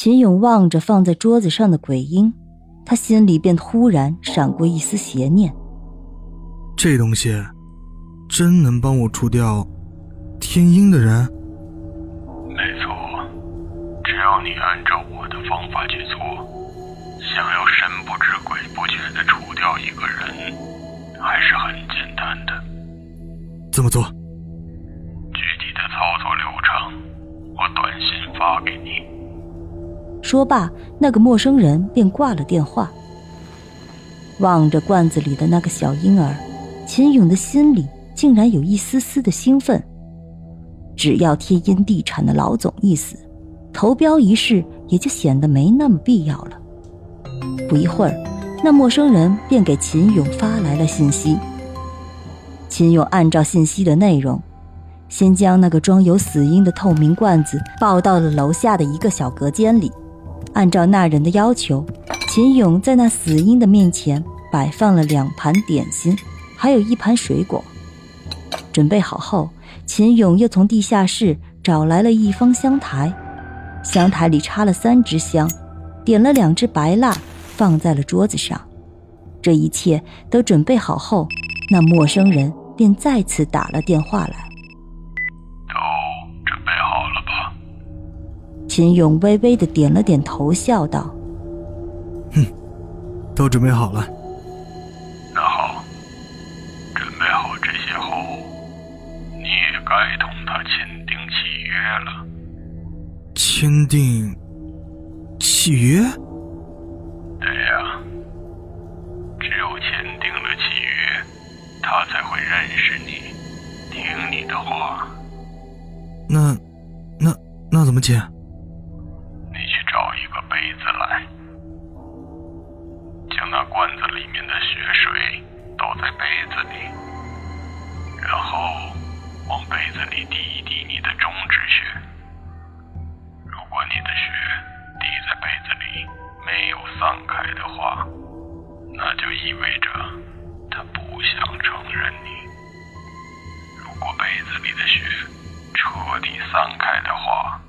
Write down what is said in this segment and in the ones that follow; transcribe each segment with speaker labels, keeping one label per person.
Speaker 1: 秦勇望着放在桌子上的鬼婴，他心里便忽然闪过一丝邪念：
Speaker 2: 这东西真能帮我除掉天鹰的人？
Speaker 3: 没错，只要你按照我的方法去做，想要神不知鬼不觉的除掉一个人，还是很简单的。
Speaker 2: 怎么做？
Speaker 3: 具体的操作流程，我短信发给你。
Speaker 1: 说罢，那个陌生人便挂了电话。望着罐子里的那个小婴儿，秦勇的心里竟然有一丝丝的兴奋。只要天音地产的老总一死，投标一事也就显得没那么必要了。不一会儿，那陌生人便给秦勇发来了信息。秦勇按照信息的内容，先将那个装有死婴的透明罐子抱到了楼下的一个小隔间里。按照那人的要求，秦勇在那死婴的面前摆放了两盘点心，还有一盘水果。准备好后，秦勇又从地下室找来了一方香台，香台里插了三支香，点了两支白蜡，放在了桌子上。这一切都准备好后，那陌生人便再次打了电话来。秦勇微微的点了点头，笑道：“
Speaker 2: 哼，都准备好了。
Speaker 3: 那好，准备好这些后，你也该同他签订契约了。
Speaker 2: 签订契约？
Speaker 3: 对呀，只有签订了契约，他才会认识你，听你的话。
Speaker 2: 那，那，那怎么签？”
Speaker 3: 血彻底散开的话，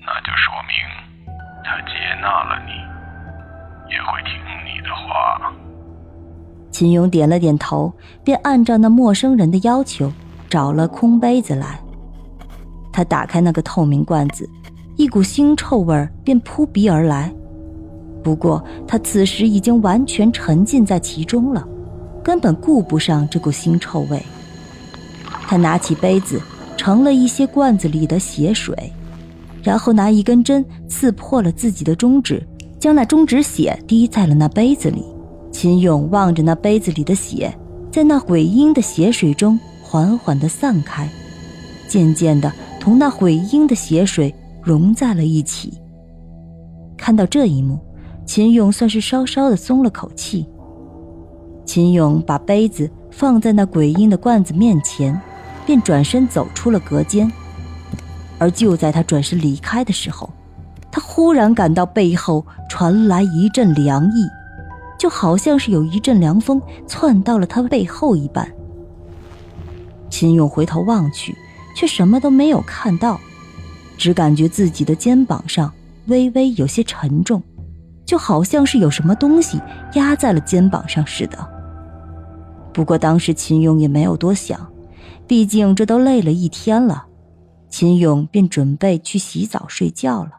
Speaker 3: 那就说明他接纳了你。也会听你的话。
Speaker 1: 秦勇点了点头，便按照那陌生人的要求找了空杯子来。他打开那个透明罐子，一股腥臭味便扑鼻而来。不过他此时已经完全沉浸在其中了，根本顾不上这股腥臭味。他拿起杯子，盛了一些罐子里的血水，然后拿一根针刺破了自己的中指。将那中指血滴在了那杯子里，秦勇望着那杯子里的血，在那鬼婴的血水中缓缓地散开，渐渐地同那鬼婴的血水融在了一起。看到这一幕，秦勇算是稍稍的松了口气。秦勇把杯子放在那鬼婴的罐子面前，便转身走出了隔间。而就在他转身离开的时候，他忽然感到背后传来一阵凉意，就好像是有一阵凉风窜到了他背后一般。秦勇回头望去，却什么都没有看到，只感觉自己的肩膀上微微有些沉重，就好像是有什么东西压在了肩膀上似的。不过当时秦勇也没有多想，毕竟这都累了一天了，秦勇便准备去洗澡睡觉了。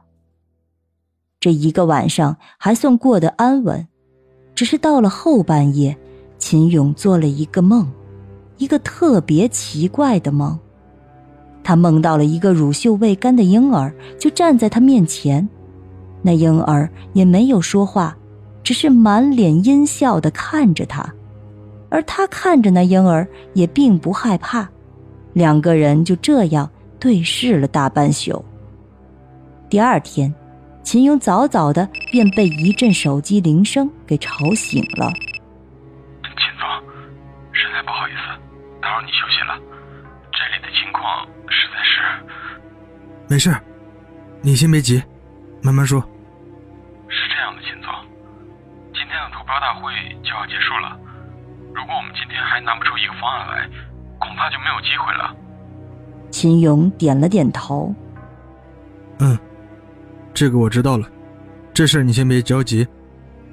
Speaker 1: 这一个晚上还算过得安稳，只是到了后半夜，秦勇做了一个梦，一个特别奇怪的梦。他梦到了一个乳臭未干的婴儿，就站在他面前，那婴儿也没有说话，只是满脸阴笑的看着他，而他看着那婴儿也并不害怕，两个人就这样对视了大半宿。第二天。秦勇早早的便被一阵手机铃声给吵醒了。
Speaker 3: 秦总，实在不好意思，打扰你休息了。这里的情况实在是……
Speaker 2: 没事，你先别急，慢慢说。
Speaker 3: 是这样的，秦总，今天的投标大会就要结束了。如果我们今天还拿不出一个方案来，恐怕就没有机会了。
Speaker 1: 秦勇点了点头。
Speaker 2: 嗯。这个我知道了，这事你先别着急，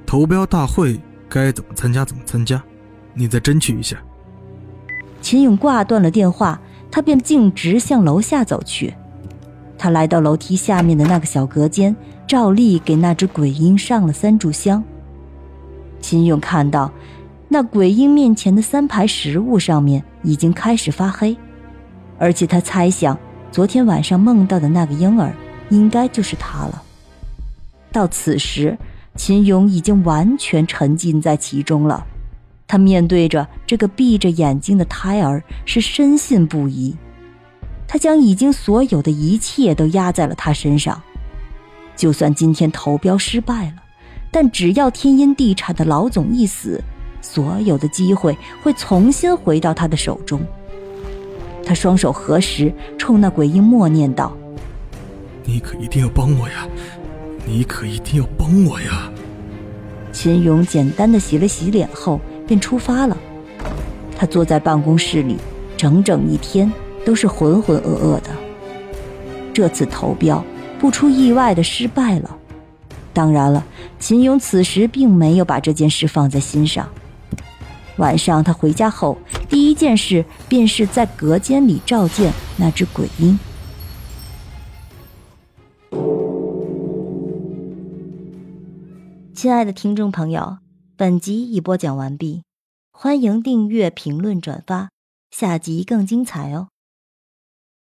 Speaker 2: 投标大会该怎么参加怎么参加，你再争取一下。
Speaker 1: 秦勇挂断了电话，他便径直向楼下走去。他来到楼梯下面的那个小隔间，照例给那只鬼婴上了三炷香。秦勇看到，那鬼婴面前的三排食物上面已经开始发黑，而且他猜想，昨天晚上梦到的那个婴儿。应该就是他了。到此时，秦勇已经完全沉浸在其中了。他面对着这个闭着眼睛的胎儿，是深信不疑。他将已经所有的一切都压在了他身上。就算今天投标失败了，但只要天音地产的老总一死，所有的机会会重新回到他的手中。他双手合十，冲那鬼婴默念道。
Speaker 2: 你可一定要帮我呀！你可一定要帮我呀！
Speaker 1: 秦勇简单的洗了洗脸后，便出发了。他坐在办公室里，整整一天都是浑浑噩噩的。这次投标不出意外的失败了。当然了，秦勇此时并没有把这件事放在心上。晚上他回家后，第一件事便是在隔间里召见那只鬼婴。亲爱的听众朋友，本集已播讲完毕，欢迎订阅、评论、转发，下集更精彩哦。